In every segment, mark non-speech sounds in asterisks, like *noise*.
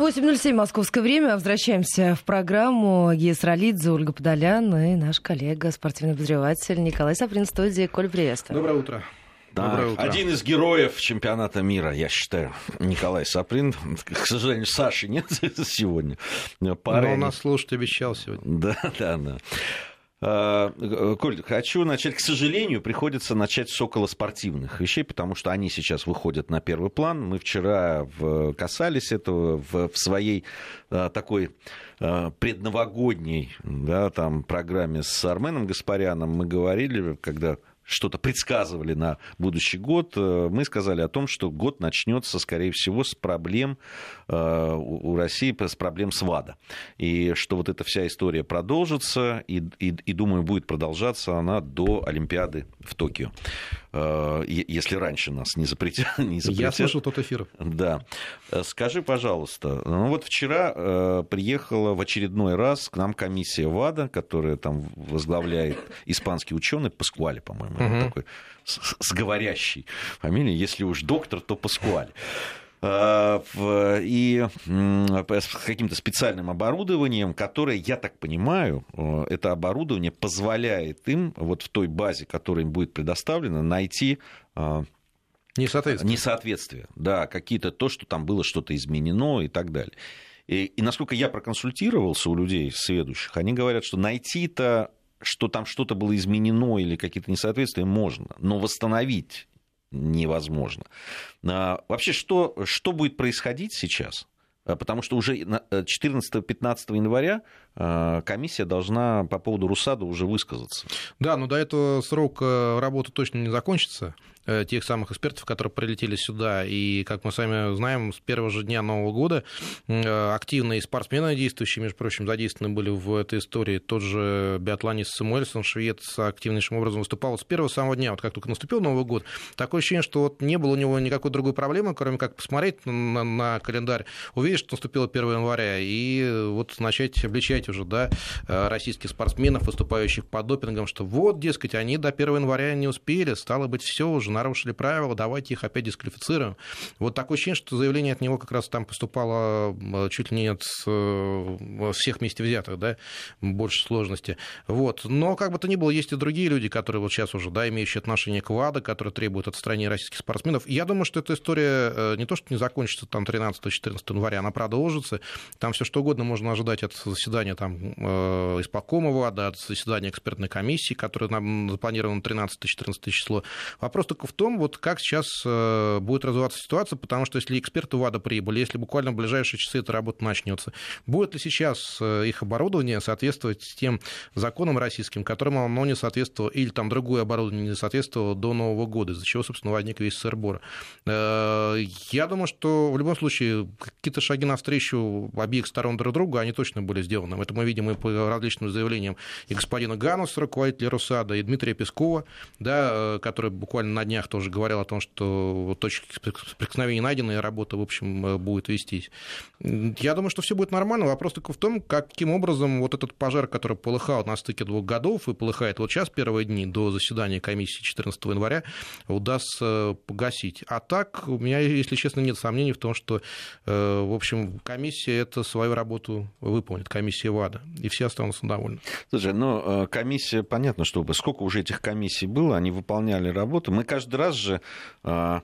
8.07 московское время. Возвращаемся в программу. Гия Сралидзе, Ольга Подолян и наш коллега, спортивный обозреватель Николай Саприн, студии. Коль, приветствую. Доброе утро. Да, Доброе утро. Один из героев чемпионата мира, я считаю, Николай Саприн. К сожалению, Саши нет *laughs* сегодня. Пары... Но у нас слушать обещал сегодня. Да, да, да. А, Коль, хочу начать, к сожалению, приходится начать с околоспортивных вещей, потому что они сейчас выходят на первый план. Мы вчера касались этого в, своей а, такой а, предновогодней да, там, программе с Арменом Гаспаряном. Мы говорили, когда что-то предсказывали на будущий год, э, мы сказали о том, что год начнется, скорее всего, с проблем э, у России, с проблем с ВАДА. И что вот эта вся история продолжится, и, и, и думаю, будет продолжаться она до Олимпиады в Токио. Э, если раньше нас не запретят. *laughs* Не запретят. Я слышал тот эфир. Да. Скажи, пожалуйста, ну вот вчера приехала в очередной раз к нам комиссия ВАДА, которая там возглавляет испанский ученый Паскуали, по-моему, угу. такой с, говорящей фамилией. Если уж доктор, то Паскуаль и с каким-то специальным оборудованием, которое, я так понимаю, э, это оборудование позволяет им вот в той базе, которая им будет предоставлена, найти а, Несоответствие. Несоответствие, да, какие-то то, что там было что-то изменено и так далее. И, и насколько я проконсультировался у людей сведущих, они говорят, что найти-то что там что-то было изменено или какие-то несоответствия, можно, но восстановить невозможно. А, вообще, что, что будет происходить сейчас? А, потому что уже 14-15 э, января а, комиссия должна по поводу РУСАДА уже высказаться. Да, но до этого срок э, работы точно не закончится. Э, тех самых экспертов, которые прилетели сюда. И, как мы сами знаем, с первого же дня Нового года э, активные спортсмены действующие, между прочим, задействованы были в этой истории. Тот же биатлонист Самуэльсон, швед, активнейшим образом выступал с первого самого дня. Вот как только наступил Новый год, такое ощущение, что вот не было у него никакой другой проблемы, кроме как посмотреть на, на календарь, увидеть, что наступило 1 января, и вот начать обличать уже да, э, российских спортсменов, выступающих по допингам, что вот, дескать, они до 1 января не успели, стало быть, все уже уже нарушили правила, давайте их опять дисквалифицируем. Вот такое ощущение, что заявление от него как раз там поступало чуть ли не от э, всех вместе взятых, да, больше сложности. Вот. Но как бы то ни было, есть и другие люди, которые вот сейчас уже, да, имеющие отношение к ВАДА, которые требуют отстранения российских спортсменов. Я думаю, что эта история э, не то, что не закончится там 13-14 января, она продолжится. Там все что угодно можно ожидать от заседания там э, исполкома ВАДА, от заседания экспертной комиссии, которая нам запланирована 13-14 число. Вопрос только в том, вот как сейчас э, будет развиваться ситуация, потому что если эксперты ВАДА прибыли, если буквально в ближайшие часы эта работа начнется, будет ли сейчас э, их оборудование соответствовать тем законам российским, которым оно не соответствовало, или там другое оборудование не соответствовало до Нового года, из-за чего, собственно, возник весь сырбор. Э, я думаю, что в любом случае какие-то шаги навстречу обеих сторон друг другу, они точно были сделаны. Это мы видим и по различным заявлениям и господина Гануса, руководителя Русада, и Дмитрия Пескова, да, который буквально на днях тоже говорил о том, что точки соприкосновения найдены, и работа, в общем, э, будет вестись. Я думаю, что все будет нормально. Вопрос только в том, каким образом вот этот пожар, который полыхал на стыке двух годов и полыхает вот сейчас, первые дни до заседания комиссии 14 января, удастся погасить. А так, у меня, если честно, нет сомнений в том, что, э, в общем, комиссия это свою работу выполнит, комиссия ВАДА, и все останутся довольны. Слушай, ну, э, комиссия, понятно, что сколько уже этих комиссий было, они выполняли работу. Мы каждый раз же а,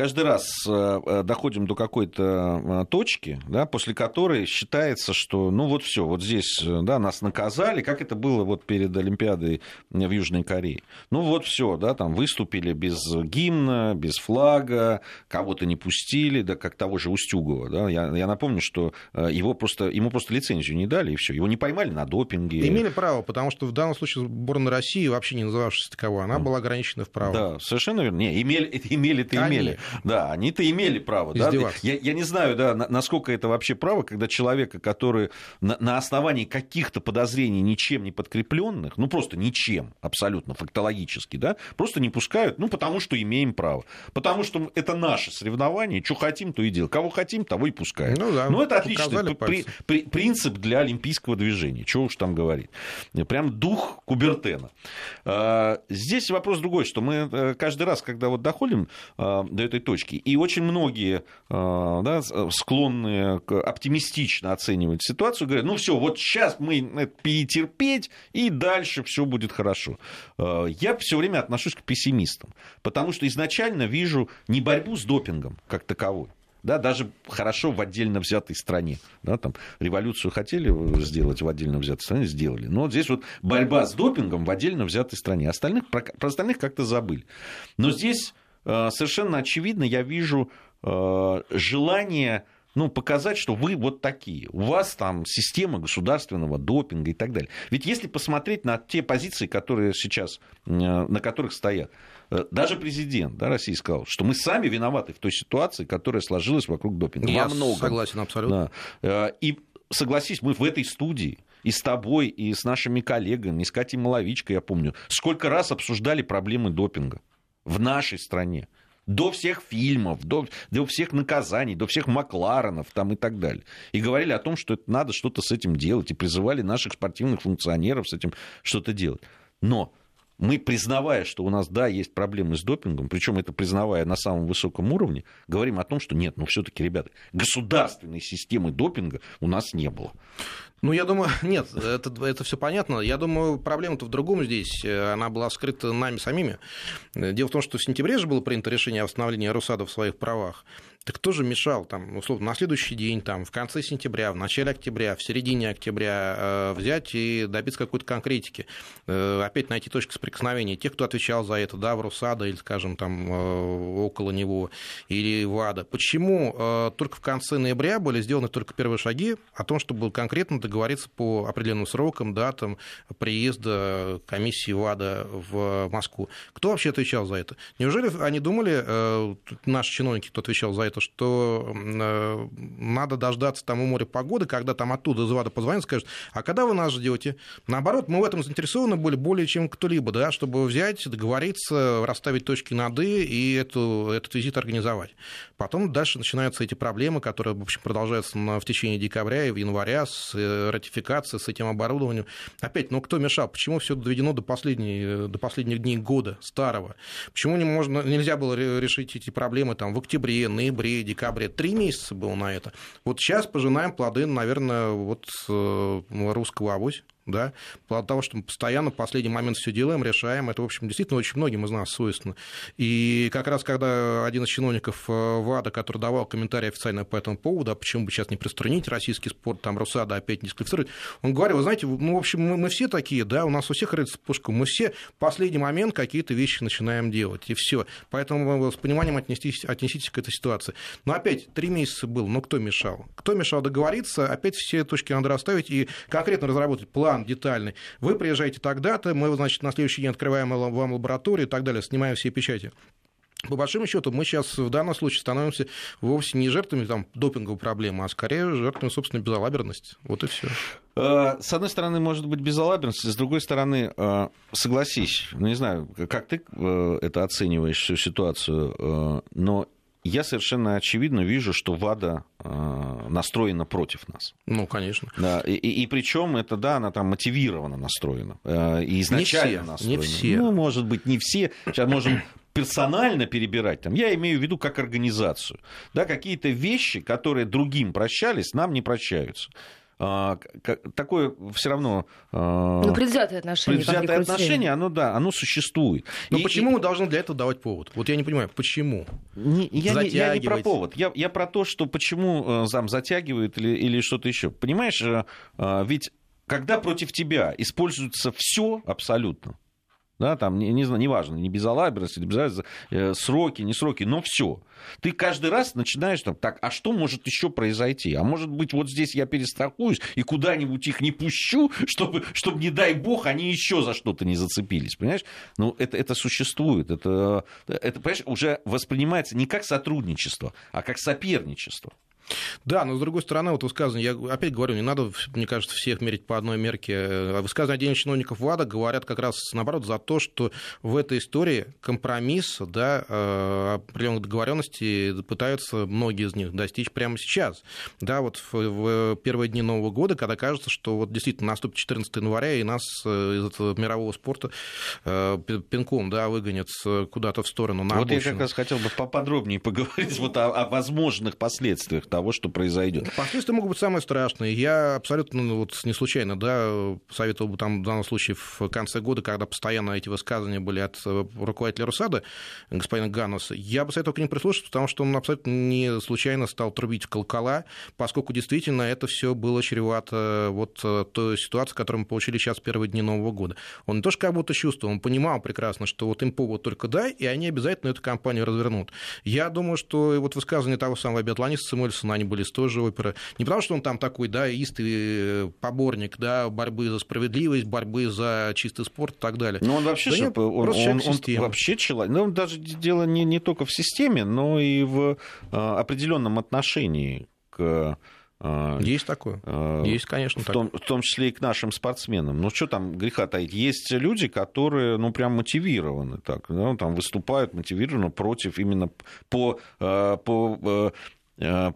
каждый раз э, э, доходим до какой-то э, точки, да, после которой считается, что ну вот все, вот здесь да, нас наказали, как это было вот перед Олимпиадой в Южной Корее. Ну вот все, да, там выступили без гимна, без флага, кого-то не пустили, да, как того же Устюгова. Да, я, я напомню, что его просто, ему просто лицензию не дали, и все. Его не поймали на допинге. Имели право, потому что в данном случае сборная России, вообще не называвшаяся таковой, она была ограничена в правах. Да, совершенно верно. Не, имели, *laughs* имели-то имели. Да, они-то имели право. Да? Я, я не знаю, да, насколько это вообще право, когда человека, который на, на основании каких-то подозрений ничем не подкрепленных, ну просто ничем, абсолютно фактологически, да, просто не пускают, ну потому что имеем право. Потому что это наше соревнование, что хотим, то и делаем. Кого хотим, того и пускаем. Ну, да, ну это отличный при, при, принцип для олимпийского движения, чего уж там говорить. Прям дух Кубертена. А, здесь вопрос другой, что мы э, каждый раз, когда вот доходим а, до этой точки. И очень многие да, склонны оптимистично оценивать ситуацию, говорят, ну все, вот сейчас мы перетерпеть, и дальше все будет хорошо. Я все время отношусь к пессимистам, потому что изначально вижу не борьбу с допингом как таковой, да, даже хорошо в отдельно взятой стране. Да, там, революцию хотели сделать в отдельно взятой стране, сделали. Но вот здесь вот борьба с допингом в отдельно взятой стране. Остальных, про, про остальных как-то забыли. Но здесь э, совершенно очевидно я вижу э, желание ну, показать, что вы вот такие. У вас там система государственного допинга и так далее. Ведь если посмотреть на те позиции, которые сейчас, э, на которых стоят, э, даже президент да, России сказал, что мы сами виноваты в той ситуации, которая сложилась вокруг допинга. Я Во многом. согласен абсолютно. Да. Э, и согласись, мы в этой студии и с тобой, и с нашими коллегами, и с Катей Маловичкой, я помню, сколько раз обсуждали проблемы допинга в нашей стране до всех фильмов, до, до всех наказаний, до всех Макларенов там и так далее. И говорили о том, что это надо что-то с этим делать, и призывали наших спортивных функционеров с этим что-то делать. Но мы, признавая, что у нас, да, есть проблемы с допингом, причем это признавая на самом высоком уровне, говорим о том, что нет, ну все-таки, ребята, государственной системы допинга у нас не было. Ну, я думаю, *laughs* нет, это, это все понятно. Я думаю, проблема-то в другом здесь. Она была скрыта нами самими. Дело в том, что в сентябре же было принято решение о восстановлении Русада в своих правах. Так кто же мешал, там, условно, на следующий день, там, в конце сентября, в начале октября, в середине октября э, взять и добиться какой-то конкретики, э, опять найти точку соприкосновения тех, кто отвечал за это, да, в Русада или, скажем, там, э, около него, или ВАДА. Почему э, только в конце ноября были сделаны только первые шаги о том, чтобы конкретно договориться по определенным срокам, датам приезда комиссии ВАДА в Москву? Кто вообще отвечал за это? Неужели они думали, наши чиновники, кто отвечал за это, это, что э, надо дождаться там у моря погоды, когда там оттуда из ВАДА позвонят, скажут, а когда вы нас ждете? Наоборот, мы в этом заинтересованы были более чем кто-либо, да, чтобы взять, договориться, расставить точки над «и» и эту, этот визит организовать. Потом дальше начинаются эти проблемы, которые, в общем, продолжаются в течение декабря и в января с э, ратификацией, с этим оборудованием. Опять, ну кто мешал? Почему все доведено до, последней, до последних дней года старого? Почему не можно, нельзя было решить эти проблемы там, в октябре, ноябре, ноябре, декабре. Три месяца было на это. Вот сейчас пожинаем плоды, наверное, вот э, русского авось да, от того, что мы постоянно в последний момент все делаем, решаем, это, в общем, действительно очень многим из нас свойственно. И как раз, когда один из чиновников э, ВАДА, который давал комментарий официально по этому поводу, а почему бы сейчас не приструнить российский спорт, там, Русада опять не дисквалифицировать, он говорил, вы знаете, ну, в общем, мы, мы все такие, да, у нас у всех рыться пушка, мы все в последний момент какие-то вещи начинаем делать, и все. Поэтому с пониманием отнеситесь, отнеситесь к этой ситуации. Но опять, три месяца был, но кто мешал? Кто мешал договориться? Опять все точки надо расставить и конкретно разработать план план детальный. Вы приезжаете тогда-то, мы, значит, на следующий день открываем вам лабораторию и так далее, снимаем все печати. По большому счету, мы сейчас в данном случае становимся вовсе не жертвами там, допинговой проблемы, а скорее жертвами собственной безалаберности. Вот и все. Э, с одной стороны, может быть безалаберность, с другой стороны, э, согласись, ну не знаю, как ты э, это оцениваешь всю ситуацию, но я совершенно очевидно вижу, что ВАДА э, настроена против нас. Ну, конечно. Да, и, и, и причем это, да, она там мотивированно настроена. Э, и изначально не все, настроена. Не все. Ну, может быть, не все. Сейчас можем персонально перебирать, там, я имею в виду как организацию. Да, какие-то вещи, которые другим прощались, нам не прощаются. А, такое все равно... А, ну, предвзятое отношение. Предвзятое отношение, оно, да, оно существует. Но и, почему и... мы должны для этого давать повод? Вот я не понимаю, почему? Не, я, не, я не про повод. Я, я про то, что почему э, зам затягивает или, или что-то еще. Понимаешь, э, э, ведь когда против тебя используется все абсолютно, да, там, не, не, неважно, не безалаберность, не безалаберность, э, сроки, не сроки, но все. Ты каждый раз начинаешь там, так, а что может еще произойти? А может быть, вот здесь я перестрахуюсь и куда-нибудь их не пущу, *laughs* чтобы, чтобы, не дай бог, они еще за что-то не зацепились, понимаешь? Ну, это, это существует, это, это, понимаешь, уже воспринимается не как сотрудничество, а как соперничество. Да, но с другой стороны, вот высказывание, я опять говорю, не надо, мне кажется, всех мерить по одной мерке. Высказывания отдельных чиновников ВАДА говорят как раз наоборот за то, что в этой истории компромисс, да, э, определенных договоренностей пытаются многие из них достичь прямо сейчас. Да, вот в, в первые дни Нового года, когда кажется, что вот действительно наступит 14 января, и нас э, из этого мирового спорта э, пинком, да, выгонят куда-то в сторону. На вот обочину. я как раз хотел бы поподробнее поговорить вот о, о возможных последствиях того, что произойдет. Последствия могут быть самые страшные. Я абсолютно ну, вот не случайно да, советовал бы там в данном случае в конце года, когда постоянно эти высказывания были от э, руководителя Русада, господина Гануса, я бы советовал к ним прислушаться, потому что он абсолютно не случайно стал трубить в колокола, поскольку действительно это все было чревато вот э, той ситуацией, которую мы получили сейчас в первые дни Нового года. Он не то что как будто чувствовал, он понимал прекрасно, что вот им повод только дай, и они обязательно эту кампанию развернут. Я думаю, что вот высказывания того самого биатлониста Самуэльсона, они были из той же оперы. Не потому, что он там такой, да, истый э, поборник, да, борьбы за справедливость, борьбы за чистый спорт и так далее. Ну, он вообще, да нет, он, он, он, он вообще человек. Ну, даже дело не, не только в системе, но и в а, определенном отношении к а, есть такое. Есть, конечно, в том, в том числе и к нашим спортсменам. Ну, что там греха таить? Есть люди, которые, ну, прям мотивированы так, да, там выступают мотивированно против именно по, по Э,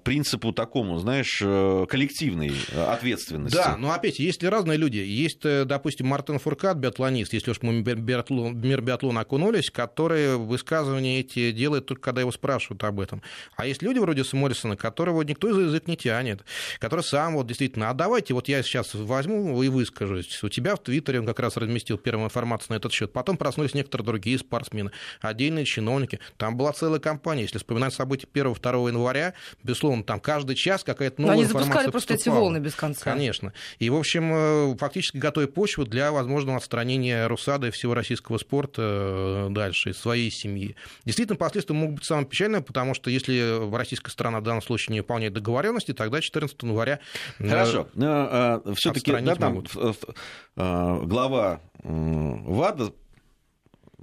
принципу такому, знаешь, э, коллективной ответственности. Да, но опять, есть ли разные люди. Есть, э, допустим, Мартин Фуркат, биатлонист, если уж мы мир биатлона окунулись, который высказывания эти делает только когда его спрашивают об этом. А есть люди вроде Сморрисона, которого никто за язык не тянет, который сам вот действительно, а давайте вот я сейчас возьму и выскажусь. У тебя в Твиттере он как раз разместил первую информацию на этот счет. Потом проснулись некоторые другие спортсмены, отдельные чиновники. Там была целая кампания. Если вспоминать события 1-2 января, безусловно, там каждый час какая-то новая Но они запускали просто поступала. эти волны без конца. Конечно. И, в общем, э, фактически готовя почву для возможного отстранения Русада и всего российского спорта э, дальше, из своей семьи. Действительно, последствия могут быть самые печальные, потому что если российская страна в данном случае не выполняет договоренности, тогда 14 января э, Хорошо. Но, все-таки да, там, глава ВАДА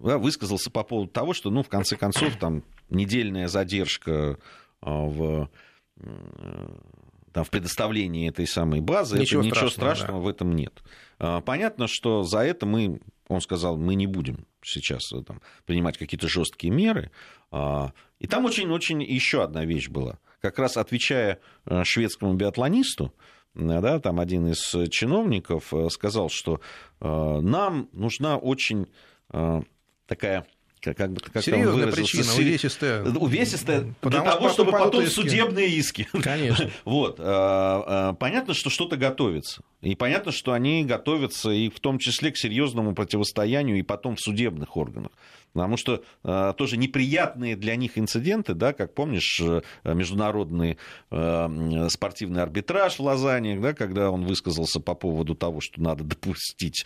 да, высказался по поводу того, что, ну, в конце концов, там недельная задержка а, в там, в предоставлении этой самой базы, ничего, это, ничего страшного, страшного да. в этом нет. А, понятно, что за это мы, он сказал, мы не будем сейчас э, там, принимать какие-то жесткие меры. А, и там очень-очень еще одна вещь была. Как раз отвечая э, шведскому биатлонисту, да, там один из чиновников э, сказал, что нам нужна очень такая как, как, как Серьезная там причина, Сери... увесистая. Увесистая Потому для того, чтобы потом иски. судебные иски. Конечно. *laughs* вот. А, а, понятно, что что-то готовится. И понятно, что они готовятся и в том числе к серьезному противостоянию и потом в судебных органах. Потому что э, тоже неприятные для них инциденты, да, как помнишь, э, международный э, спортивный арбитраж в Лозанне, да, когда он высказался по поводу того, что надо допустить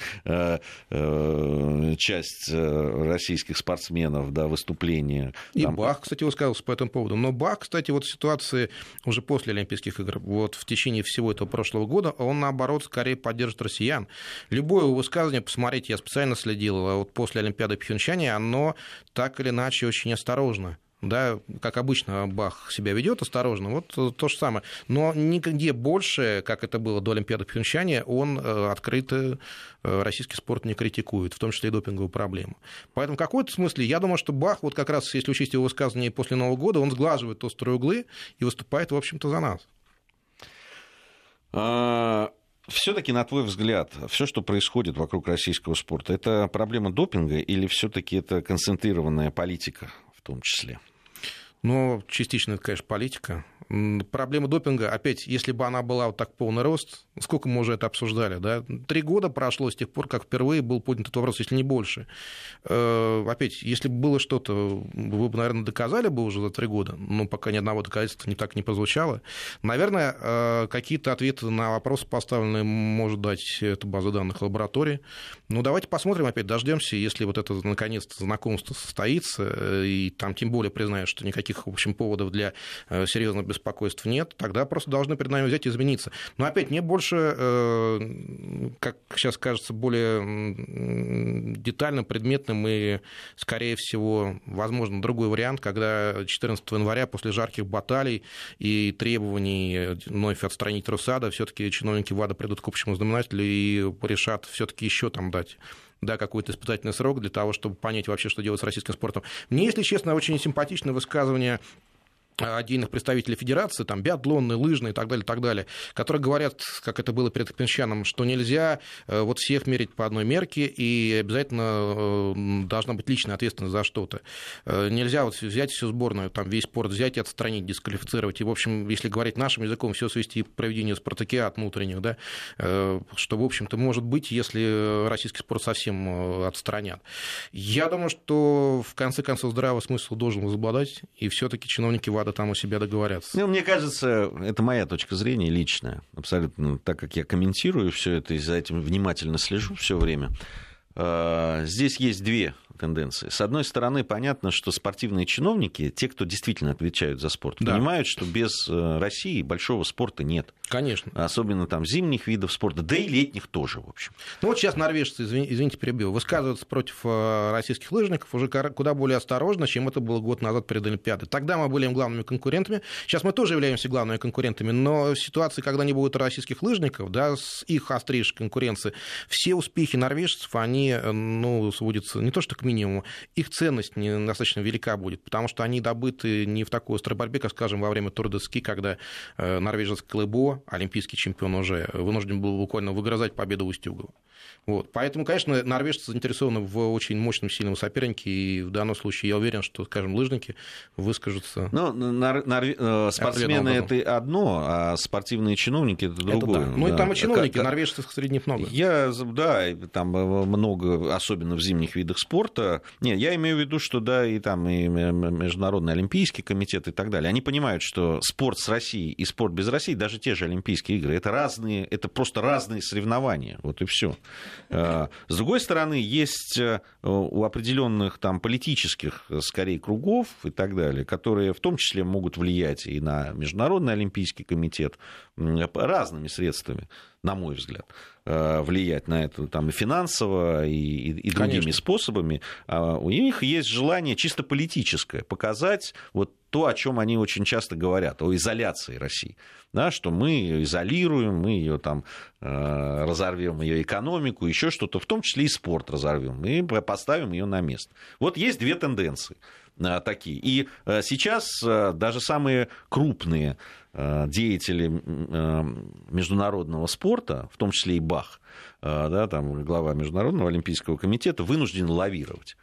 часть российских спортсменов до да, выступления. И Там... Бах, кстати, высказался по этому поводу. Но Бах, кстати, вот в ситуации уже после Олимпийских игр, вот в течение всего этого прошлого года, он, наоборот, скорее поддержит россиян. Любое высказывание, посмотрите, я специально следил, вот после Олимпиады в Пхенчане, оно но так или иначе очень осторожно да, как обычно Бах себя ведет осторожно, вот то же самое. Но нигде больше, как это было до Олимпиады в Пхенчане, он э, открыто э, российский спорт не критикует, в том числе и допинговую проблему. Поэтому в какой-то смысле, я думаю, что Бах, вот как раз, если учесть его высказывания после Нового года, он сглаживает острые углы и выступает, в общем-то, за нас. Все-таки, на твой взгляд, все, что происходит вокруг российского спорта, это проблема допинга или все-таки это концентрированная политика в том числе? Ну, частично это, конечно, политика. Проблема допинга, опять, если бы она была вот так полный рост, сколько мы уже это обсуждали, да? Три года прошло с тех пор, как впервые был поднят этот вопрос, если не больше. Э, опять, если бы было что-то, вы бы, наверное, доказали бы уже за три года, но пока ни одного доказательства не так не прозвучало. Наверное, э, какие-то ответы на вопросы поставленные может дать эта база данных лаборатории. Ну, давайте посмотрим опять, дождемся, если вот это наконец-то знакомство состоится, э, и там тем более признают, что никаких никаких, в общем, поводов для серьезного беспокойства нет, тогда просто должны перед нами взять и извиниться. Но опять, мне больше, как сейчас кажется, более детальным, предметным и, скорее всего, возможно, другой вариант, когда 14 января после жарких баталий и требований вновь отстранить Русада, все-таки чиновники ВАДА придут к общему знаменателю и решат все-таки еще там дать да, какой-то испытательный срок для того, чтобы понять вообще, что делать с российским спортом. Мне, если честно, очень симпатичное высказывание отдельных представителей федерации, там, биатлонные, лыжные и так далее, так далее, которые говорят, как это было перед Пенщаном, что нельзя э, вот всех мерить по одной мерке, и обязательно э, должна быть личная ответственность за что-то. Э, нельзя вот взять всю сборную, там, весь спорт взять и отстранить, дисквалифицировать, и, в общем, если говорить нашим языком, все свести к проведению спартакиад внутренних, да, что, в общем-то, может быть, если российский спорт совсем отстранят. Я думаю, что, в конце концов, здравый смысл должен возобладать, и все-таки чиновники ВАДА там у себя договорятся. Ну, мне кажется, это моя точка зрения личная, абсолютно, так как я комментирую все это и за этим внимательно слежу все время. А, здесь есть две тенденции. С одной стороны, понятно, что спортивные чиновники, те, кто действительно отвечают за спорт, да. понимают, что без э, России большого спорта нет. Конечно. Особенно там зимних видов спорта, да и летних тоже, в общем. Ну вот сейчас норвежцы, извините, извините перебил, высказываются против э, российских лыжников уже куда более осторожно, чем это было год назад перед Олимпиадой. Тогда мы были им главными конкурентами. Сейчас мы тоже являемся главными конкурентами, но в ситуации, когда не будет российских лыжников, да, с их острейшей конкуренции, все успехи норвежцев, они, э, ну, сводятся не то что к минимуму, их ценность не достаточно велика будет, потому что они добыты не в такой острой борьбе, как, скажем, во время Тур де Ски, когда э, норвежец Клебо, олимпийский чемпион уже, вынужден был буквально выгрызать победу Устюгова. Вот. Поэтому, конечно, норвежцы заинтересованы в очень мощном, сильном сопернике, и в данном случае я уверен, что, скажем, лыжники выскажутся. Ну, нар- нар- э, спортсмены это одно, а спортивные чиновники это другое. Это да. Ну, да. и там и чиновники, как, норвежцев среди них много. Я, да, там много, особенно в зимних видах спорта. Не, я имею в виду, что да, и там и Международный Олимпийский комитет и так далее. Они понимают, что спорт с Россией и спорт без России, даже те же Олимпийские игры, это разные, это просто разные соревнования. Вот и все. Э, с другой стороны, есть э, у определенных там политических, э, скорее, кругов и так далее, которые в том числе могут влиять и на Международный Олимпийский комитет разными средствами, на мой взгляд, влиять на это там, и финансово, и, и, и другими Конечно. способами. А у них есть желание чисто политическое показать вот то, о чем они очень часто говорят, о изоляции России. Да, что мы ее изолируем, мы ее там э, разорвем ее экономику, еще что-то, в том числе и спорт разорвем, и поставим ее на место. Вот есть две тенденции э, такие. И э, сейчас даже самые крупные деятели международного спорта, в том числе и Бах, да, там глава Международного олимпийского комитета, вынужден лавировать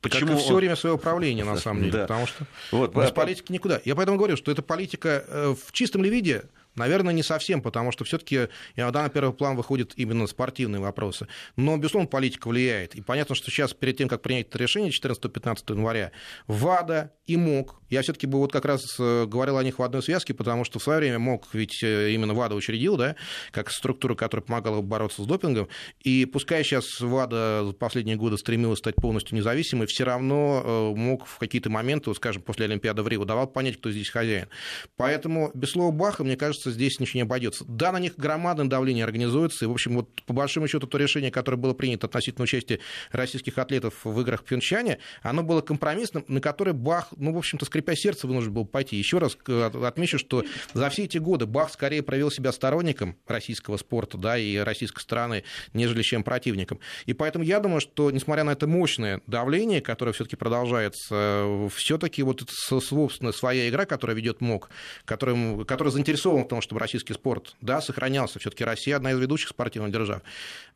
Почему как и все он... время своего правления, на самом деле. Да. Потому что вот, без политики никуда. Я поэтому говорю, что эта политика э, в чистом ли виде Наверное, не совсем, потому что все-таки иногда на первый план выходят именно спортивные вопросы. Но, безусловно, политика влияет. И понятно, что сейчас, перед тем, как принять это решение 14-15 января, ВАДА и МОК, я все-таки бы вот как раз э, говорил о них в одной связке, потому что в свое время МОК ведь э, именно ВАДА учредил, да, как структура, которая помогала бороться с допингом. И пускай сейчас ВАДА за последние годы стремилась стать полностью независимой, все равно э, МОК в какие-то моменты, скажем, после Олимпиады в Рио давал понять, кто здесь хозяин. Поэтому без слова Баха, мне кажется, кажется, здесь ничего не обойдется. Да, на них громадное давление организуется, и, в общем, вот по большому счету то решение, которое было принято относительно участия российских атлетов в играх в Пьончане, оно было компромиссным, на которое Бах, ну, в общем-то, скрипя сердце, вынужден был пойти. Еще раз отмечу, что за все эти годы Бах скорее проявил себя сторонником российского спорта, да, и российской страны, нежели чем противником. И поэтому я думаю, что, несмотря на это мощное давление, которое все-таки продолжается, все-таки вот это, собственно, своя игра, которая ведет МОК, которая, которая заинтересован том, чтобы российский спорт, да, сохранялся. Все-таки Россия одна из ведущих спортивных держав.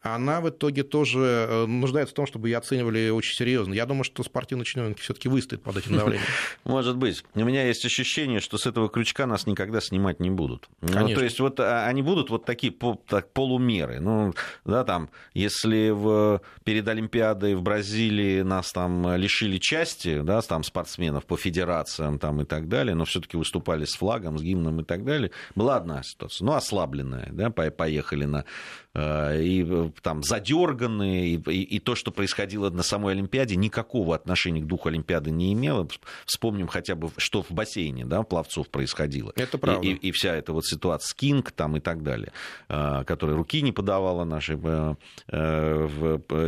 Она в итоге тоже э, нуждается в том, чтобы ее оценивали очень серьезно. Я думаю, что спортивные чиновники все-таки выстоят под этим давлением. *laughs* Может быть. У меня есть ощущение, что с этого крючка нас никогда снимать не будут. Конечно. Ну, то есть вот а, они будут вот такие так, полумеры. Ну, да, там, если в, перед Олимпиадой в Бразилии нас там лишили части, да, там спортсменов по федерациям там и так далее, но все-таки выступали с флагом, с гимном и так далее, была одна ситуация, ну, ослабленная, да, поехали на Э, и э, там задерганные, и, и, и то, что происходило на самой Олимпиаде, никакого отношения к духу Олимпиады не имело. Вспомним хотя бы, что в бассейне да, пловцов происходило. Это правда. И, и, и вся эта вот ситуация с Кинг там и так далее, э, которая руки не подавала нашей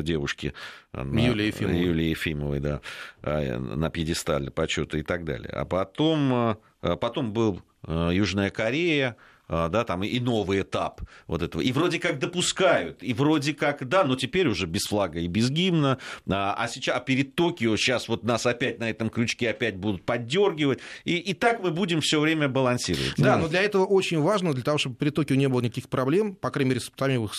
девушке. Юлии Ефимовой. Юлии Ефимовой, да, на пьедестале почета и так далее. А потом, потом был Южная Корея, да, там и новый этап вот этого. И вроде как допускают, и вроде как, да, но теперь уже без флага и без гимна, а, а сейчас, а перед Токио сейчас вот нас опять на этом крючке опять будут поддергивать, и, и так мы будем все время балансировать. Да, но для этого очень важно, для того, чтобы перед Токио не было никаких проблем, по крайней мере, с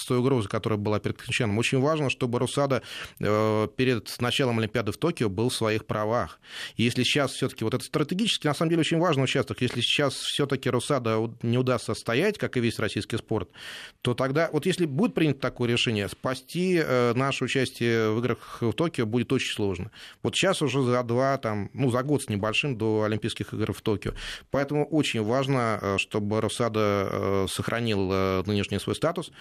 той угрозой, которая была перед Пхенчаном, очень важно, чтобы Русада э, перед началом Олимпиады в Токио был в своих правах. И если сейчас все-таки вот это стратегически, на самом деле, очень важный участок, если сейчас все-таки Русада не удастся стоять, как и весь российский спорт, то тогда, вот если будет принято такое решение, спасти э, наше участие в играх в Токио будет очень сложно. Вот сейчас уже за два, там, ну, за год с небольшим до Олимпийских игр в Токио. Поэтому очень важно, э, чтобы Росада э, сохранил нынешний свой статус,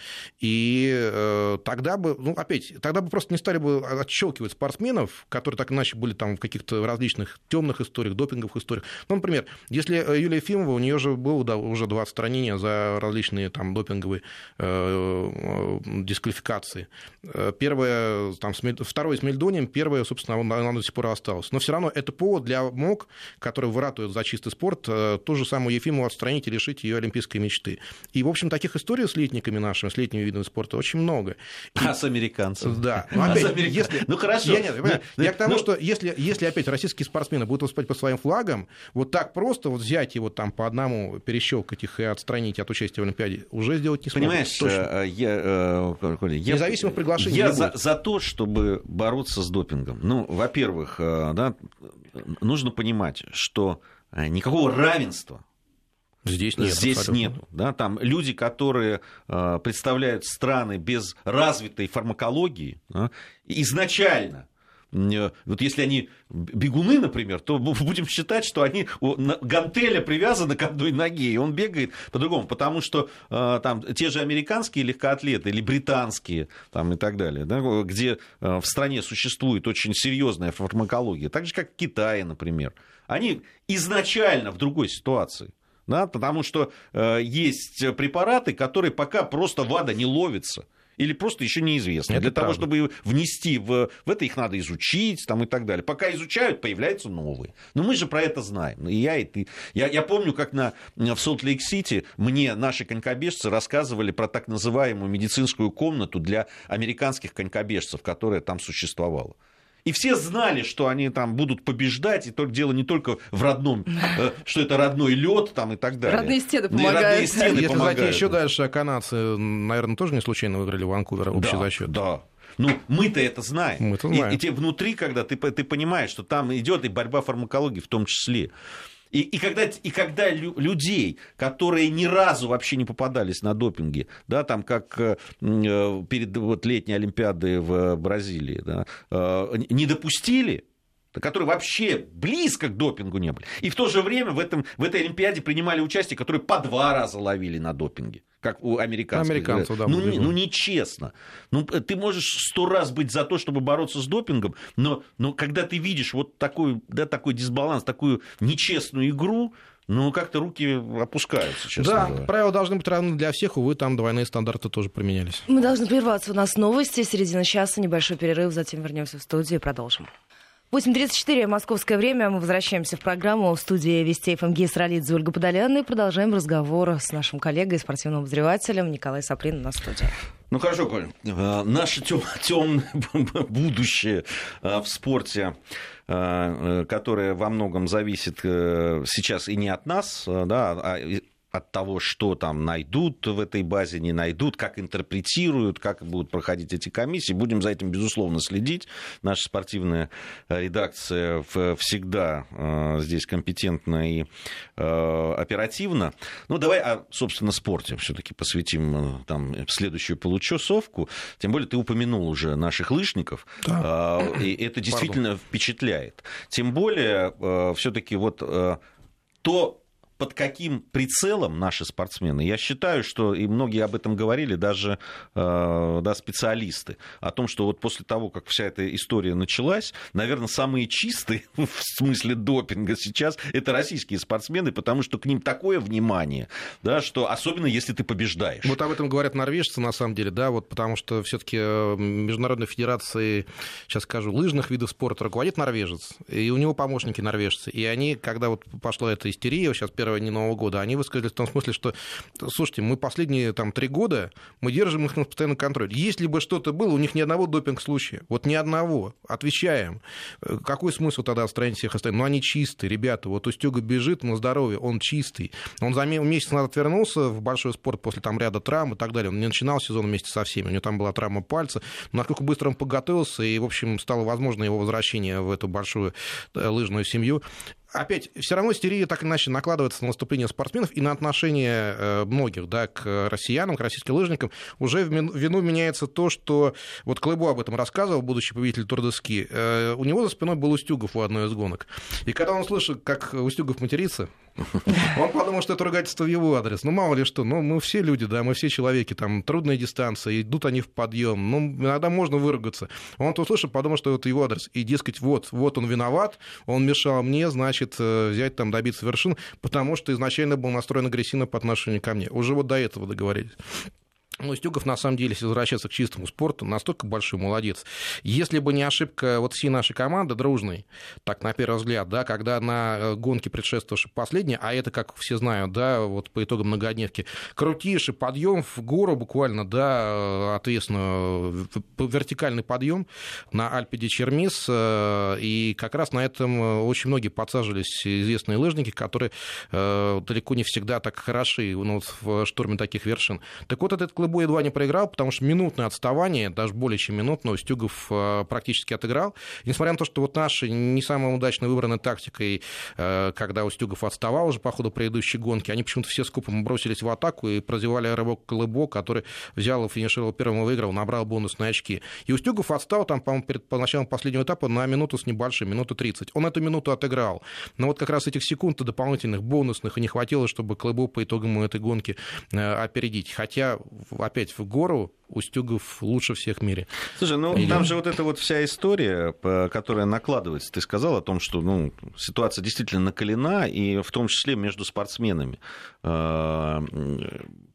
и тогда бы, ну, опять, тогда бы просто не стали бы отщелкивать спортсменов, которые так иначе были там в каких-то различных темных историях, допинговых историях. Ну, например, если Юлия Ефимова, у нее же было уже 20 ранений за различные там допинговые э, дисквалификации. Э, первое, там, второе с Мельдонием, первое, собственно, оно до сих пор осталось. Но все равно это повод для МОК, который выратует за чистый спорт, э, ту же самую Ефимову отстранить и лишить ее олимпийской мечты. И, в общем, таких историй с летниками нашими, с летними видами спорта очень много. И... А с американцами? Да. Ну, опять, а американ... если... Ну, хорошо. Я, нет, ну, я к тому, ну... что если, если опять российские спортсмены будут выступать по своим флагам, вот так просто вот взять его там по одному, перещелкать их и отстранить отстранить от участия в Олимпиаде, уже сделать не смогут. Понимаешь, точно. Э, я, э, Коля, я, Независимых приглашений Я за, за то, чтобы бороться с допингом. Ну, во-первых, э, да, нужно понимать, что никакого равенства Здесь нет. Здесь нет. Да, там люди, которые э, представляют страны без развитой фармакологии, да, изначально Э, вот если они бегуны, например, то будем считать, что они гантеля привязаны к одной ноге, и он бегает по-другому, потому что э, там те же американские легкоатлеты или британские там, и так далее, да, где э, в стране существует очень серьезная фармакология, так же как в Китае, например, они изначально в другой ситуации. Да, потому что э, есть препараты, которые пока просто ВАДА не ловится или просто еще неизвестно. Это Для правда. того, чтобы внести в, в это, их надо изучить там, и так далее. Пока изучают, появляются новые. Но мы же про это знаем. И я, и ты. Я, я помню, как на, в Солт-Лейк-Сити мне наши конькобежцы рассказывали про так называемую медицинскую комнату для американских конькобежцев, которая там существовала. И все знали, что они там будут побеждать, и только дело не только в родном, э, что это родной лед там и так далее. Родные стены помогают. Да, родные стены Если помогают. зайти еще дальше, а канадцы, наверное, тоже не случайно выиграли Ванкувер общий да, за Да, ну, мы-то это знаем. Мы-то знаем. И, и тебе внутри, когда ты, ты понимаешь, что там идет и борьба фармакологии в том числе. И, и, когда, и когда лю, людей, которые ни разу вообще не попадались на допинге, да, там как э, э перед вот, летней Олимпиадой в Бразилии, да, э, не допустили, которые вообще близко к допингу не были. И в то же время в, этом, в этой Олимпиаде принимали участие, которые по два раза ловили на допинге, как у американцев. Американцев, да. Ну, не, ну, нечестно. Ну, ты можешь сто раз быть за то, чтобы бороться с допингом, но, но когда ты видишь вот такой, да, такой дисбаланс, такую нечестную игру, ну, как-то руки опускаются, честно да, говоря. правила должны быть равны для всех, увы, там двойные стандарты тоже применялись. Мы должны прерваться. У нас новости, середина часа, небольшой перерыв, затем вернемся в студию и продолжим. 8.34, московское время. Мы возвращаемся в программу в студии Вестей ФМГ с Ролидзе Ольга Подоляна и продолжаем разговор с нашим коллегой, спортивным обозревателем Николай Саприн на студии. Ну хорошо, Коль. Э, наше тем, темное *laughs* будущее э, в спорте, э, которое во многом зависит сейчас и не от нас, да, а от того, что там найдут в этой базе, не найдут, как интерпретируют, как будут проходить эти комиссии. Будем за этим, безусловно, следить. Наша спортивная редакция всегда э, здесь компетентна и э, оперативна. Ну, давай о, собственно, спорте все-таки посвятим э, там, следующую получасовку. Тем более ты упомянул уже наших лыжников. Да. И это действительно Пардон. впечатляет. Тем более, все-таки вот то под каким прицелом наши спортсмены. Я считаю, что, и многие об этом говорили, даже э, да, специалисты, о том, что вот после того, как вся эта история началась, наверное, самые чистые *laughs* в смысле допинга сейчас это российские спортсмены, потому что к ним такое внимание, да, что особенно если ты побеждаешь. Вот об этом говорят норвежцы, на самом деле, да, вот потому что все-таки э, Международной Федерации, сейчас скажу, лыжных видов спорта руководит норвежец, и у него помощники норвежцы. И они, когда вот пошла эта истерия, сейчас дня Нового года, они высказались в том смысле, что, слушайте, мы последние там три года, мы держим их на постоянный контроль. Если бы что-то было, у них ни одного допинг-случая, вот ни одного, отвечаем. Какой смысл тогда отстранить всех остальных? Ну, они чистые, ребята, вот Устюга бежит на здоровье, он чистый. Он за месяц назад вернулся в большой спорт после там ряда травм и так далее. Он не начинал сезон вместе со всеми, у него там была травма пальца. Но насколько быстро он подготовился, и, в общем, стало возможно его возвращение в эту большую э, лыжную семью опять, все равно истерия так иначе накладывается на наступление спортсменов и на отношение э, многих да, к россиянам, к российским лыжникам. Уже в вину меняется то, что вот Клыбу об этом рассказывал, будущий победитель Турдоски. Э, у него за спиной был Устюгов у одной из гонок. И когда он слышит, как Устюгов матерится, *laughs* он подумал, что это ругательство в его адрес. Ну, мало ли что, ну, мы все люди, да, мы все человеки, там, трудная дистанция, идут они в подъем, ну, иногда можно выругаться. Он то услышал, подумал, что это его адрес. И, дескать, вот, вот он виноват, он мешал мне, значит, э, взять там, добиться вершин, потому что изначально был настроен агрессивно по отношению ко мне. Уже вот до этого договорились. Ну, Стюгов, на самом деле, если возвращаться к чистому спорту, настолько большой молодец. Если бы не ошибка вот всей нашей команды дружной, так, на первый взгляд, да, когда на э, гонке предшествовавшей последней, а это, как все знают, да, вот по итогам многодневки, крутейший подъем в гору буквально, да, э, ответственно, вертикальный подъем на Альпе де Чермис, э, и как раз на этом очень многие подсаживались известные лыжники, которые далеко не всегда так хороши ну, вот в штурме таких вершин. Так вот, этот КЛБ едва не проиграл, потому что минутное отставание, даже более чем минутное, Устюгов э, практически отыграл. И несмотря на то, что вот наши не самой удачно выбранной тактикой, э, когда Устюгов отставал уже по ходу предыдущей гонки, они почему-то все скупом бросились в атаку и прозевали рывок Колыбо, который взял и финишировал первым и выиграл, набрал бонусные очки. И Устюгов отстал там, по-моему, перед по началом последнего этапа на минуту с небольшим, минуту 30. Он эту минуту отыграл. Но вот как раз этих секунд дополнительных, бонусных не хватило, чтобы Колыбо по итогам этой гонки э, опередить. Хотя опять в гору Устюгов лучше всех в мире. Слушай, ну Или... там же вот эта вот вся история, которая накладывается. Ты сказал о том, что ну, ситуация действительно накалена, и в том числе между спортсменами. А,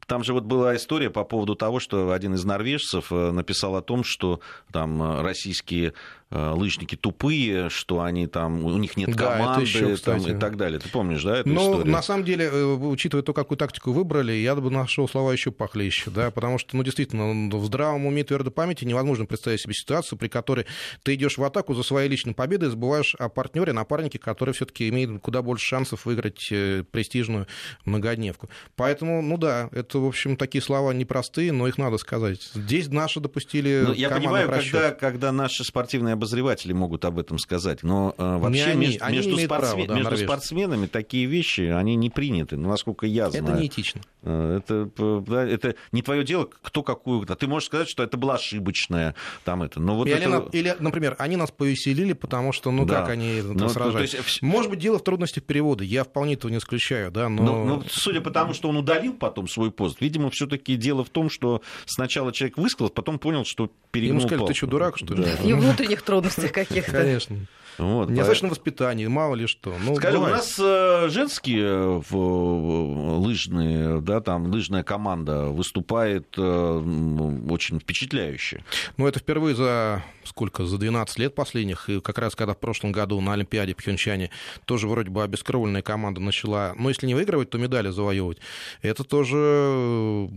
там же вот была история по поводу того, что один из норвежцев э, написал о том, что там российские Э, лыжники тупые, что они там, у них нет да, команды еще, там, и так далее. Ты помнишь, да, эту ну, историю? на самом деле, э, учитывая то, какую тактику выбрали, я бы нашел слова еще похлеще, да, потому что, ну, действительно, в здравом уме твердой памяти невозможно представить себе ситуацию, при которой ты идешь в атаку за своей личной победой и забываешь о партнере, напарнике, который все-таки имеет куда больше шансов выиграть э, престижную многодневку. Поэтому, ну да, это, в общем, такие слова непростые, но их надо сказать. Здесь наши допустили. Ну, я понимаю, когда, когда наши спортивные обозреватели могут об этом сказать, но э, вообще они, между, они между, спортсмен, право, да, между спортсменами такие вещи, они не приняты, ну, насколько я знаю. Это неэтично. Э, это, да, это не твое дело, кто какую... Ты можешь сказать, что это была ошибочная там это. Но вот или, это... или, например, они нас повеселили, потому что, ну, да. как они ну, сражались. Есть... Может быть, дело в трудностях перевода, я вполне этого не исключаю, да, но... но... Но, судя по тому, что он удалил потом свой пост, видимо, все таки дело в том, что сначала человек высказал, потом понял, что перегнул Ему сказали, ты что, дурак, что ли? И внутренних трудностях каких-то. Конечно. Вот, Недостаточно по... воспитания, мало ли что. Ну, Скажи, бывает. у нас э, женские э, в, лыжные, да, там лыжная команда выступает э, очень впечатляюще. Ну, это впервые за сколько, за 12 лет последних, и как раз когда в прошлом году на Олимпиаде Пхенчане тоже вроде бы обескровленная команда начала, ну, если не выигрывать, то медали завоевывать. Это тоже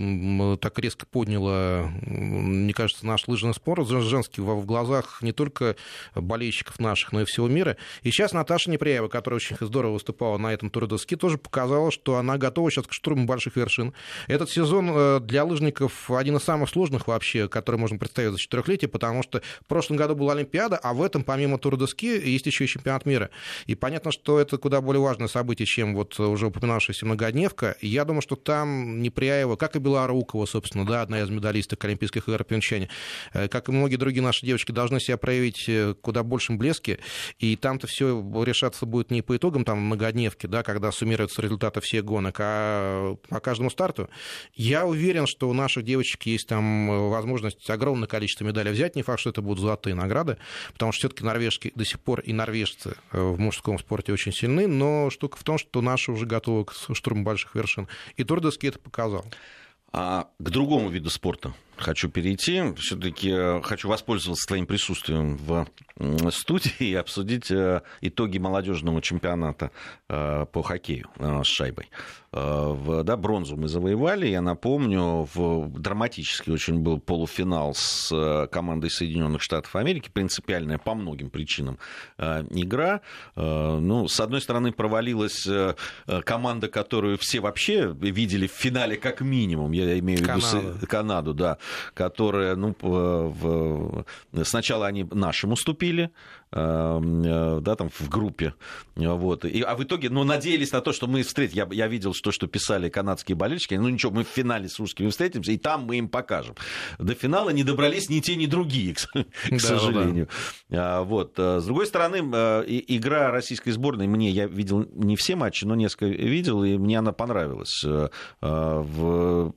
так резко подняло, мне кажется, наш лыжный спорт женский в глазах не только болельщиков наших, но и всего мира. И сейчас Наташа Непряева, которая очень здорово выступала на этом туре доски, тоже показала, что она готова сейчас к штурму больших вершин. Этот сезон э, для лыжников один из самых сложных вообще, который можно представить за четырехлетие, потому что прошлом году была Олимпиада, а в этом, помимо Тура доски, есть еще и чемпионат мира. И понятно, что это куда более важное событие, чем вот уже упоминавшаяся многодневка. Я думаю, что там Непряева, как и Белорукова, собственно, да, одна из медалисток Олимпийских игр в Пьончане, э, как и многие другие наши девочки, должны себя проявить э, куда большем блеске. И там-то все решаться будет не по итогам там многодневки, да, когда суммируются результаты всех гонок, а по каждому старту. Я уверен, что у наших девочек есть там возможность огромное количество медалей взять, не факт, что это будут золотые награды, потому что все-таки норвежки до сих пор и норвежцы э, в мужском спорте очень сильны, но штука в том, что наши уже готовы к штурму больших вершин. И Турдовский это показал. А к другому виду спорта хочу перейти. Все-таки э, хочу воспользоваться твоим присутствием в студии и обсудить э, итоги молодежного чемпионата э, по хоккею с шайбой. Да, бронзу мы завоевали. Я напомню, в драматический очень был полуфинал с командой Соединенных Штатов Америки. Принципиальная по многим причинам игра. Ну, с одной стороны, провалилась команда, которую все вообще видели в финале как минимум. Я имею в виду Канаду, Канаду да которые, ну, в... сначала они нашим уступили, да, там в группе, вот, и, а в итоге, ну, надеялись на то, что мы встретим, я, я видел то, что писали канадские болельщики, ну, ничего, мы в финале с русскими встретимся, и там мы им покажем. До финала не добрались ни те, ни другие, к, *laughs* к сожалению. Да. Вот, э, с другой стороны, э, игра российской сборной, мне, я видел не все матчи, но несколько видел, и мне она понравилась. В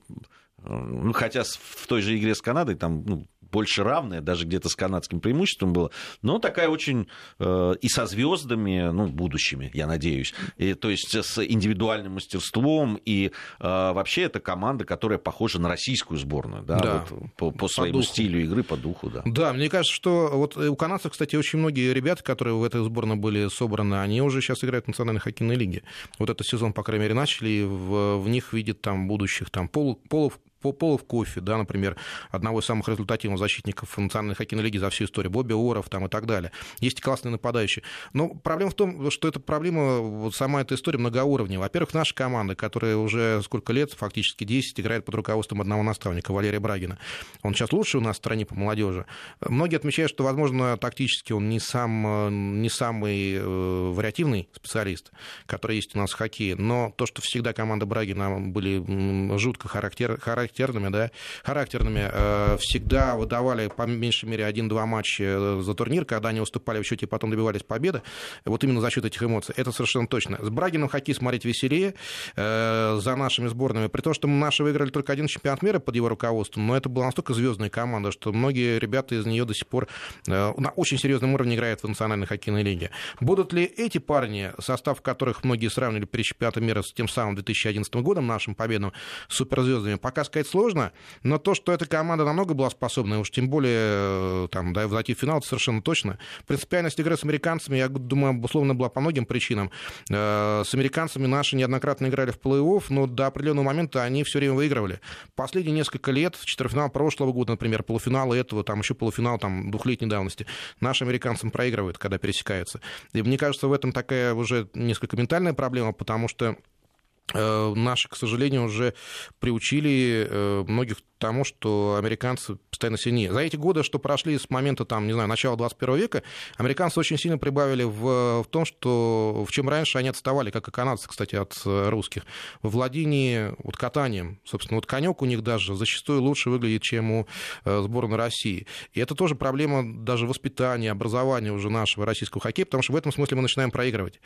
ну, хотя в той же игре с Канадой там ну, больше равная, даже где-то с канадским преимуществом было, но такая очень э, и со звездами, ну, будущими, я надеюсь, и, то есть с индивидуальным мастерством, и э, вообще это команда, которая похожа на российскую сборную, да, да. Вот, по, по своему духу. стилю игры, по духу, да. Да, мне кажется, что вот у канадцев, кстати, очень многие ребята, которые в этой сборной были собраны, они уже сейчас играют в национальной хоккейной лиге. Вот этот сезон, по крайней мере, начали, в, в них видят там будущих там пол, полов, Полов Кофе, да, например, одного из самых результативных защитников национальной хоккейной лиги за всю историю, Бобби Оров там, и так далее. Есть классные нападающие. Но проблема в том, что эта проблема, вот сама эта история многоуровневая. Во-первых, наша команда, которая уже сколько лет, фактически 10, играет под руководством одного наставника, Валерия Брагина. Он сейчас лучший у нас в стране по молодежи. Многие отмечают, что, возможно, тактически он не, сам, не самый э, вариативный специалист, который есть у нас в хоккее, но то, что всегда команда Брагина были жутко характер, характер характерными, да, характерными, э, всегда выдавали по меньшей мере один-два матча э, за турнир, когда они выступали в счете и потом добивались победы, вот именно за счет этих эмоций. Это совершенно точно. С Брагином хоккей смотреть веселее э, за нашими сборными, при том, что наши выиграли только один чемпионат мира под его руководством, но это была настолько звездная команда, что многие ребята из нее до сих пор на очень серьезном уровне играют в национальной хоккейной лиге. Будут ли эти парни, состав которых многие сравнивали при чемпионате мира с тем самым 2011 годом, нашим победам, суперзвездами, пока сказать сказать сложно, но то, что эта команда намного была способна, уж тем более э, там, да, зайти в финал, это совершенно точно. Принципиальность игры с американцами, я думаю, условно была по многим причинам. Э, с американцами наши неоднократно играли в плей-офф, но до определенного момента они все время выигрывали. Последние несколько лет, четвертьфинал прошлого года, например, полуфиналы этого, там еще полуфинал там, двухлетней давности, наши американцам проигрывают, когда пересекаются. И мне кажется, в этом такая уже несколько ментальная проблема, потому что наши, к сожалению, уже приучили э, многих тому, что американцы постоянно сильнее. За эти годы, что прошли с момента, там, не знаю, начала 21 века, американцы очень сильно прибавили в, в том, что в чем раньше они отставали, как и канадцы, кстати, от э, русских, в владении вот, катанием. Собственно, вот конек у них даже зачастую лучше выглядит, чем у э, сборной России. И это тоже проблема даже воспитания, образования уже нашего российского хоккея, потому что в этом смысле мы начинаем проигрывать.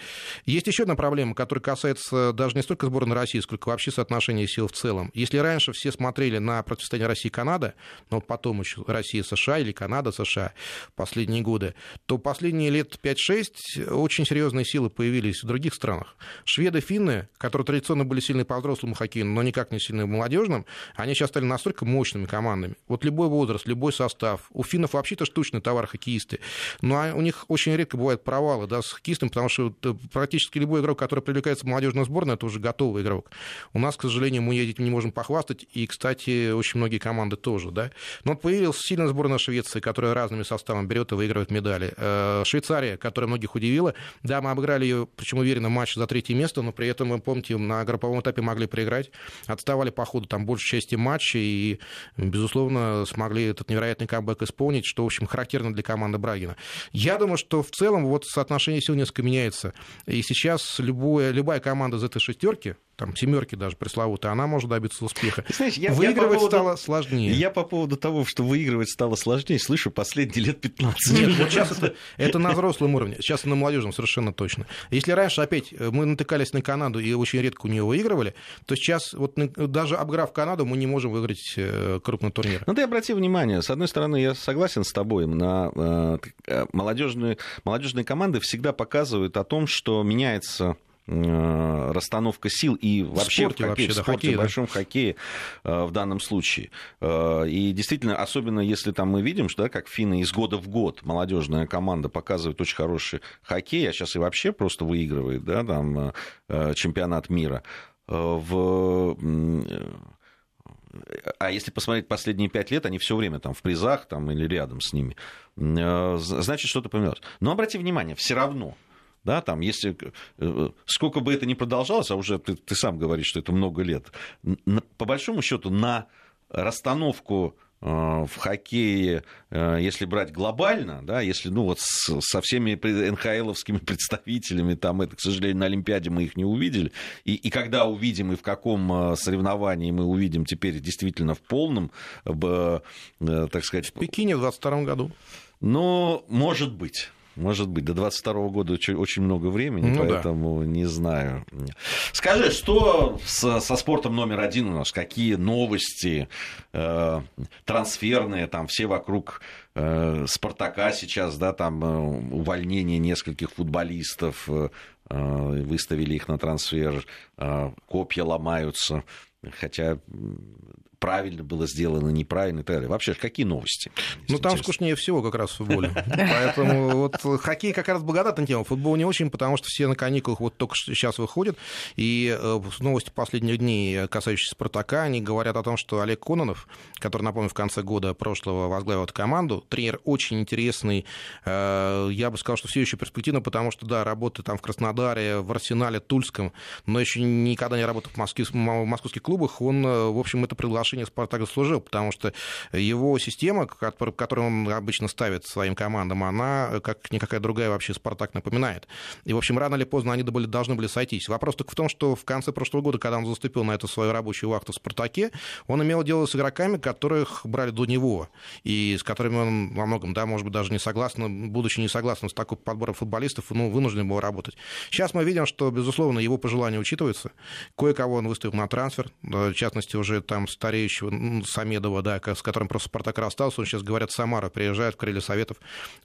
Есть еще одна проблема, которая касается даже не столько сборной России, сколько вообще соотношения сил в целом. Если раньше все смотрели на противостояние России и Канады, но потом еще Россия США или Канада США последние годы, то последние лет 5-6 очень серьезные силы появились в других странах. Шведы, финны, которые традиционно были сильны по взрослому хоккею, но никак не сильны в молодежном, они сейчас стали настолько мощными командами. Вот любой возраст, любой состав. У финнов вообще-то штучный товар хоккеисты. Но у них очень редко бывают провалы да, с хоккеистом, потому что практически любой игрок, который привлекается в молодежную сборную, это уже готовый игрок. У нас, к сожалению, мы этим не можем похвастать. И, кстати, очень многие команды тоже. Да? Но появилась сильная сборная Швеции, которая разными составами берет и выигрывает медали. Э, Швейцария, которая многих удивила. Да, мы обыграли ее, причем уверенно, матч за третье место, но при этом, вы помните, на групповом этапе могли проиграть. Отставали по ходу там большей части матча и, безусловно, смогли этот невероятный камбэк исполнить, что, в общем, характерно для команды Брагина. Я думаю, что в целом вот соотношение сил несколько меняется. И сейчас любое, любая команда из этой шестерки, там, семерки даже пресловутые, она может добиться успеха. Знаешь, я, выигрывать я поводу, стало сложнее. Я по поводу того, что выигрывать стало сложнее, слышу последние лет 15. Нет, вот сейчас это, это на взрослом уровне, сейчас на молодежном совершенно точно. Если раньше опять мы натыкались на Канаду и очень редко у нее выигрывали, то сейчас вот даже обыграв Канаду, мы не можем выиграть э, крупный турнир. Ну ты обрати внимание, с одной стороны, я согласен с тобой, на э, молодежные, молодежные команды всегда показывают о том, что меняется Э, расстановка сил и вообще в, спорте, в, хоккее, вообще, в спорте, хоккей, в большом да. хоккее э, в данном случае. Э, и действительно, особенно если там мы видим, что да, как финны из года в год молодежная команда показывает очень хороший хоккей, а сейчас и вообще просто выигрывает да, там, чемпионат мира. В а если посмотреть последние пять лет, они все время там в призах там, или рядом с ними. Значит, что-то поменялось. Но обрати внимание, все равно да, там, если, э, сколько бы это ни продолжалось, а уже ты, ты сам говоришь, что это много лет, по большому счету на расстановку э, в хоккее, э, если брать глобально, да, если ну, вот со всеми НХЛовскими *laughs* представителями, там это, к сожалению, на Олимпиаде мы их не увидели, и, и когда увидим и в каком соревновании мы увидим теперь действительно в полном, так сказать... В Пекине в 2022 году. Ну, может быть. Может быть, до 22 года очень, много времени, ну, поэтому да. не знаю. Скажи, что со, со спортом номер один у нас? Какие новости э, трансферные, там все вокруг э, Спартака сейчас, да, там э, увольнение нескольких футболистов, э, выставили их на трансфер, э, копья ломаются. Хотя правильно было сделано, неправильно и так далее. Вообще, какие новости? Ну, там интересно. скучнее всего как раз в футболе. Поэтому вот хоккей как раз благодатная тема, футбол не очень, потому что все на каникулах вот только сейчас выходят. И э, новости последних дней, касающиеся «Спартака», они говорят о том, что Олег Кононов, который, напомню, в конце года прошлого возглавил эту команду, тренер очень интересный, э, я бы сказал, что все еще перспективно, потому что, да, работает там в Краснодаре, в Арсенале, Тульском, но еще никогда не работал в, Москве, в московских клубах, он, э, в общем, это приглашение отношениях Спартак заслужил, потому что его система, которую он обычно ставит своим командам, она как никакая другая вообще Спартак напоминает. И, в общем, рано или поздно они должны были сойтись. Вопрос только в том, что в конце прошлого года, когда он заступил на эту свою рабочую вахту в Спартаке, он имел дело с игроками, которых брали до него, и с которыми он во многом, да, может быть, даже не согласен, будучи не согласен с такой подбором футболистов, ну, вынужден был работать. Сейчас мы видим, что, безусловно, его пожелания учитываются. Кое-кого он выставил на трансфер, в частности, уже там старее стареющего Самедова, да, с которым просто Спартак расстался, он сейчас, говорят, Самара приезжает в Крылья Советов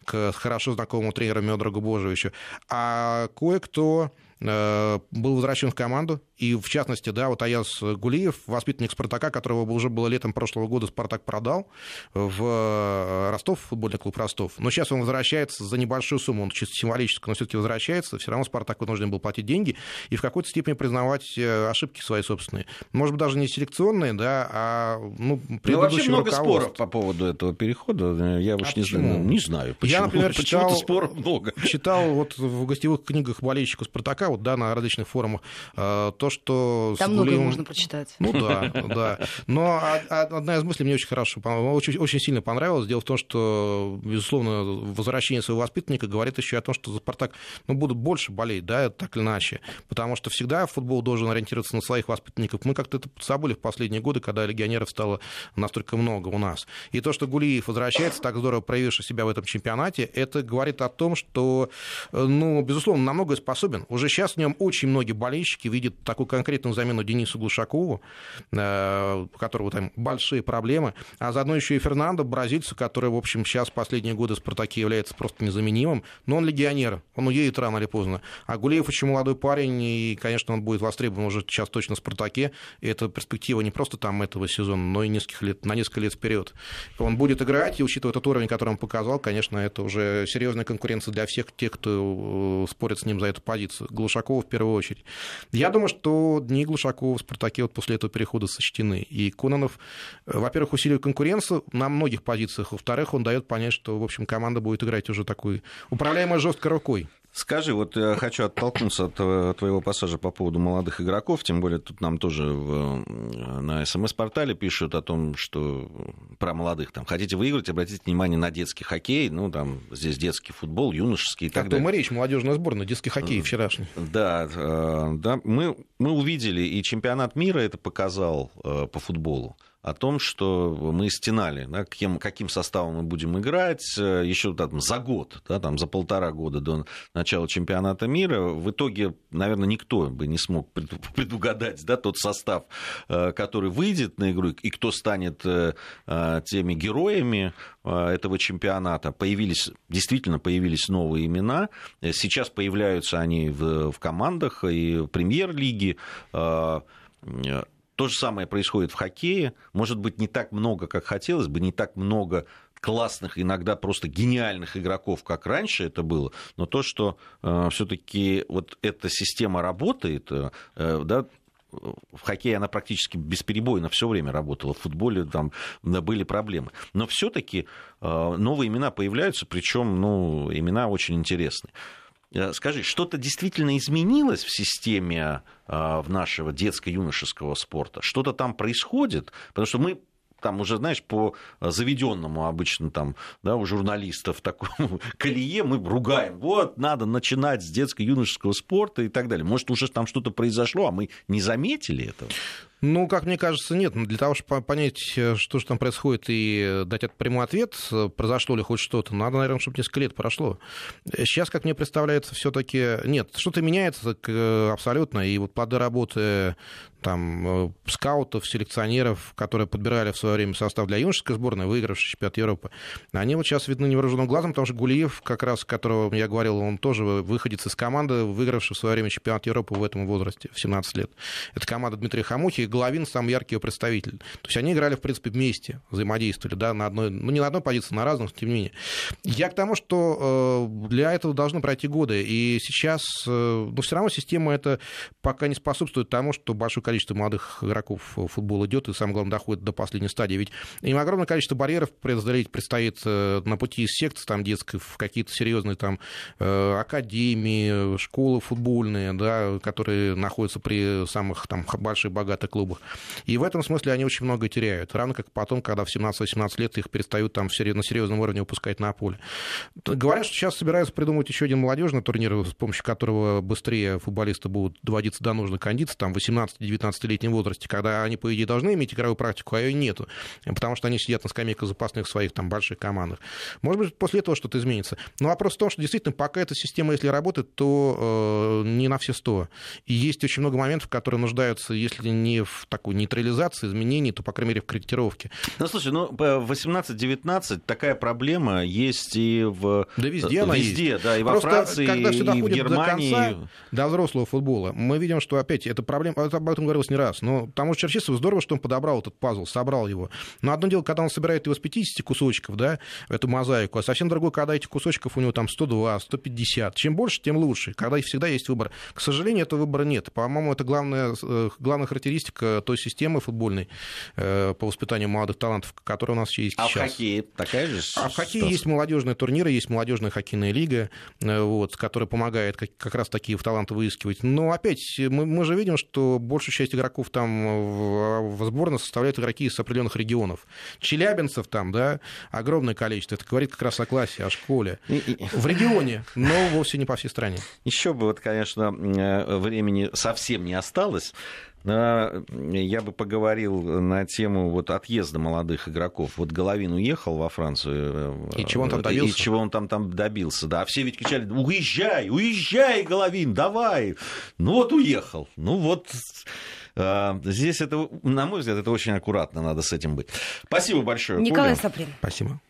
к хорошо знакомому тренеру Медрагу Божевичу. А кое-кто Э, был возвращен в команду. И, в частности, да, вот Аяз Гулиев, воспитанник «Спартака», которого уже было летом прошлого года «Спартак» продал в э, Ростов, футбольный клуб «Ростов». Но сейчас он возвращается за небольшую сумму, он чисто символически, но все-таки возвращается. Все равно «Спартак» вынужден был платить деньги и в какой-то степени признавать э, ошибки свои собственные. Может быть, даже не селекционные, да, а ну, Ну, вообще много споров по поводу этого перехода. Я уж а не, знаю, не знаю, почему. Я, например, *laughs* читал, споров много. читал вот в гостевых книгах болельщиков «Спартака» вот, да, на различных форумах, э, то, что... Там многое Гулиевым... можно прочитать. Ну да, да. Но одна из мыслей мне очень хорошо, очень, очень сильно понравилась. Дело в том, что, безусловно, возвращение своего воспитанника говорит еще о том, что за «Спартак» ну, будут больше болеть, да, так или иначе. Потому что всегда футбол должен ориентироваться на своих воспитанников. Мы как-то это забыли в последние годы, когда легионеров стало настолько много у нас. И то, что Гулиев возвращается, так здорово проявивший себя в этом чемпионате, это говорит о том, что, э, ну, безусловно, намного способен. Уже сейчас в нем очень многие болельщики видят такую конкретную замену Денису Глушакову, э, у которого там большие проблемы, а заодно еще и Фернандо, бразильцу, который, в общем, сейчас последние годы «Спартаке» является просто незаменимым, но он легионер, он уедет рано или поздно. А Гулеев очень молодой парень, и, конечно, он будет востребован уже сейчас точно в «Спартаке», и это перспектива не просто там этого сезона, но и нескольких лет, на несколько лет вперед. Он будет играть, и учитывая тот уровень, который он показал, конечно, это уже серьезная конкуренция для всех тех, кто э, спорит с ним за эту позицию. Глушакова в первую очередь. Я думаю, что дни Глушакова в «Спартаке» вот после этого перехода сочтены. И Кононов, э, во-первых, усиливает конкуренцию на многих позициях, во-вторых, он дает понять, что, в общем, команда будет играть уже такой управляемой жесткой рукой. Скажи, вот я хочу оттолкнуться от э, твоего пассажа по поводу молодых игроков, тем более тут нам тоже в, на СМС-портале пишут о том, что про молодых, там, хотите выиграть, обратите внимание на детский хоккей, ну, там, здесь детский футбол, юношеский и так, так далее. Том речь, молодежная сборная, детский хоккей вчерашний. Да, да, мы, мы увидели, и чемпионат мира это показал по футболу, о том, что мы стенали, да, каким, каким составом мы будем играть э, еще там, за год, да, там, за полтора года до начала чемпионата мира. В итоге, наверное, никто бы не смог предугадать да, тот состав, э, который выйдет на игру, и кто станет э, теми героями этого чемпионата. Появились, действительно появились новые имена. Сейчас появляются они в, в командах и в премьер-лиге то же самое происходит в хоккее. Может быть, не так много, как хотелось бы, не так много классных, иногда просто гениальных игроков, как раньше это было, но то, что э, все-таки вот эта система работает, э, да, в хоккее она практически бесперебойно все время работала, в футболе там были проблемы. Но все-таки э, новые имена появляются, причем ну, имена очень интересные. Э, скажи, что-то действительно изменилось в системе э, в нашего детско-юношеского спорта? Что-то там происходит? Потому что мы там уже, знаешь, по заведенному обычно там, да, у журналистов такому *laughs* колее мы ругаем. Вот, надо начинать с детско-юношеского спорта и так далее. Может, уже там что-то произошло, а мы не заметили этого? Ну, как мне кажется, нет. Но для того, чтобы понять, э, что же там происходит, и дать этот прямой ответ, э, произошло ли хоть что-то, надо, наверное, чтобы несколько лет прошло. Сейчас, как мне представляется, все-таки нет, что-то меняется абсолютно. И вот плоды работы там, э, скаутов, селекционеров, которые подбирали в свое время состав для юношеской сборной, выигравший чемпионат Европы, они вот сейчас видны невооруженным глазом, потому что Гулиев, как раз, которого я говорил, он тоже выходит из команды, выигравший в свое время чемпионат Европы в этом возрасте, в 17 лет. Это команда Дмитрия Хамухи, и Головин самый яркий его представитель. То есть они играли, в принципе, вместе, взаимодействовали, да, на одной, ну, не на одной позиции, на разных, тем не менее. Я к тому, что э, для этого должны пройти годы, и сейчас, э, ну, все равно система это пока не способствует тому, что большое количество молодых игроков в футбол идет, и самое главное, доходит до последней стадии. Ведь им огромное количество барьеров преодолеть предстоит э, на пути из секции там, детской в какие-то серьезные там э, академии, школы футбольные, да, которые находятся при самых там, больших богатых клубах. И в этом смысле они очень много теряют. Равно как потом, когда в 17-18 лет их перестают там на серьезном уровне выпускать на поле. Говорят, что сейчас собираются придумать еще один молодежный турнир, с помощью которого быстрее футболисты будут доводиться до нужной кондиции, там 18-19 19-летнем возрасте, когда они, по идее, должны иметь игровую практику, а ее нету, потому что они сидят на скамейках запасных в своих там больших командах. Может быть, после этого что-то изменится. Но вопрос в том, что действительно, пока эта система, если работает, то э, не на все сто. И есть очень много моментов, которые нуждаются, если не в такой нейтрализации, изменений, то, по крайней мере, в корректировке. Ну, слушай, ну, в 18-19 такая проблема есть и в... Да везде она Везде, да, и во Просто, Франции, когда и в Германии. До, конца, до взрослого футбола, мы видим, что опять эта проблема, об этом говорилось не раз, но тому что Черчесов здорово, что он подобрал этот пазл, собрал его. Но одно дело, когда он собирает его с 50 кусочков, да, эту мозаику, а совсем другое, когда этих кусочков у него там 102, 150. Чем больше, тем лучше, когда всегда есть выбор. К сожалению, этого выбора нет. По-моему, это главная, э, главная характеристика той системы футбольной э, по воспитанию молодых талантов, которая у нас есть а сейчас. А в хоккее такая же? А в хоккее есть молодежные турниры, есть молодежная хоккейная лига, э, вот, которая помогает как, как раз такие таланты выискивать. Но опять мы, мы же видим, что большая часть игроков там в, сборной составляют игроки из определенных регионов. Челябинцев там, да, огромное количество. Это говорит как раз о классе, о школе. В регионе, но вовсе не по всей стране. Еще бы, вот, конечно, э, времени совсем не осталось. Я бы поговорил на тему вот отъезда молодых игроков. Вот Головин уехал во Францию. И чего он там добился? И чего он там, там добился, да. А все ведь кричали, уезжай, уезжай, Головин, давай. Ну вот уехал. Ну вот а, здесь это, на мой взгляд, это очень аккуратно надо с этим быть. Спасибо большое. Николай Саприн. Спасибо.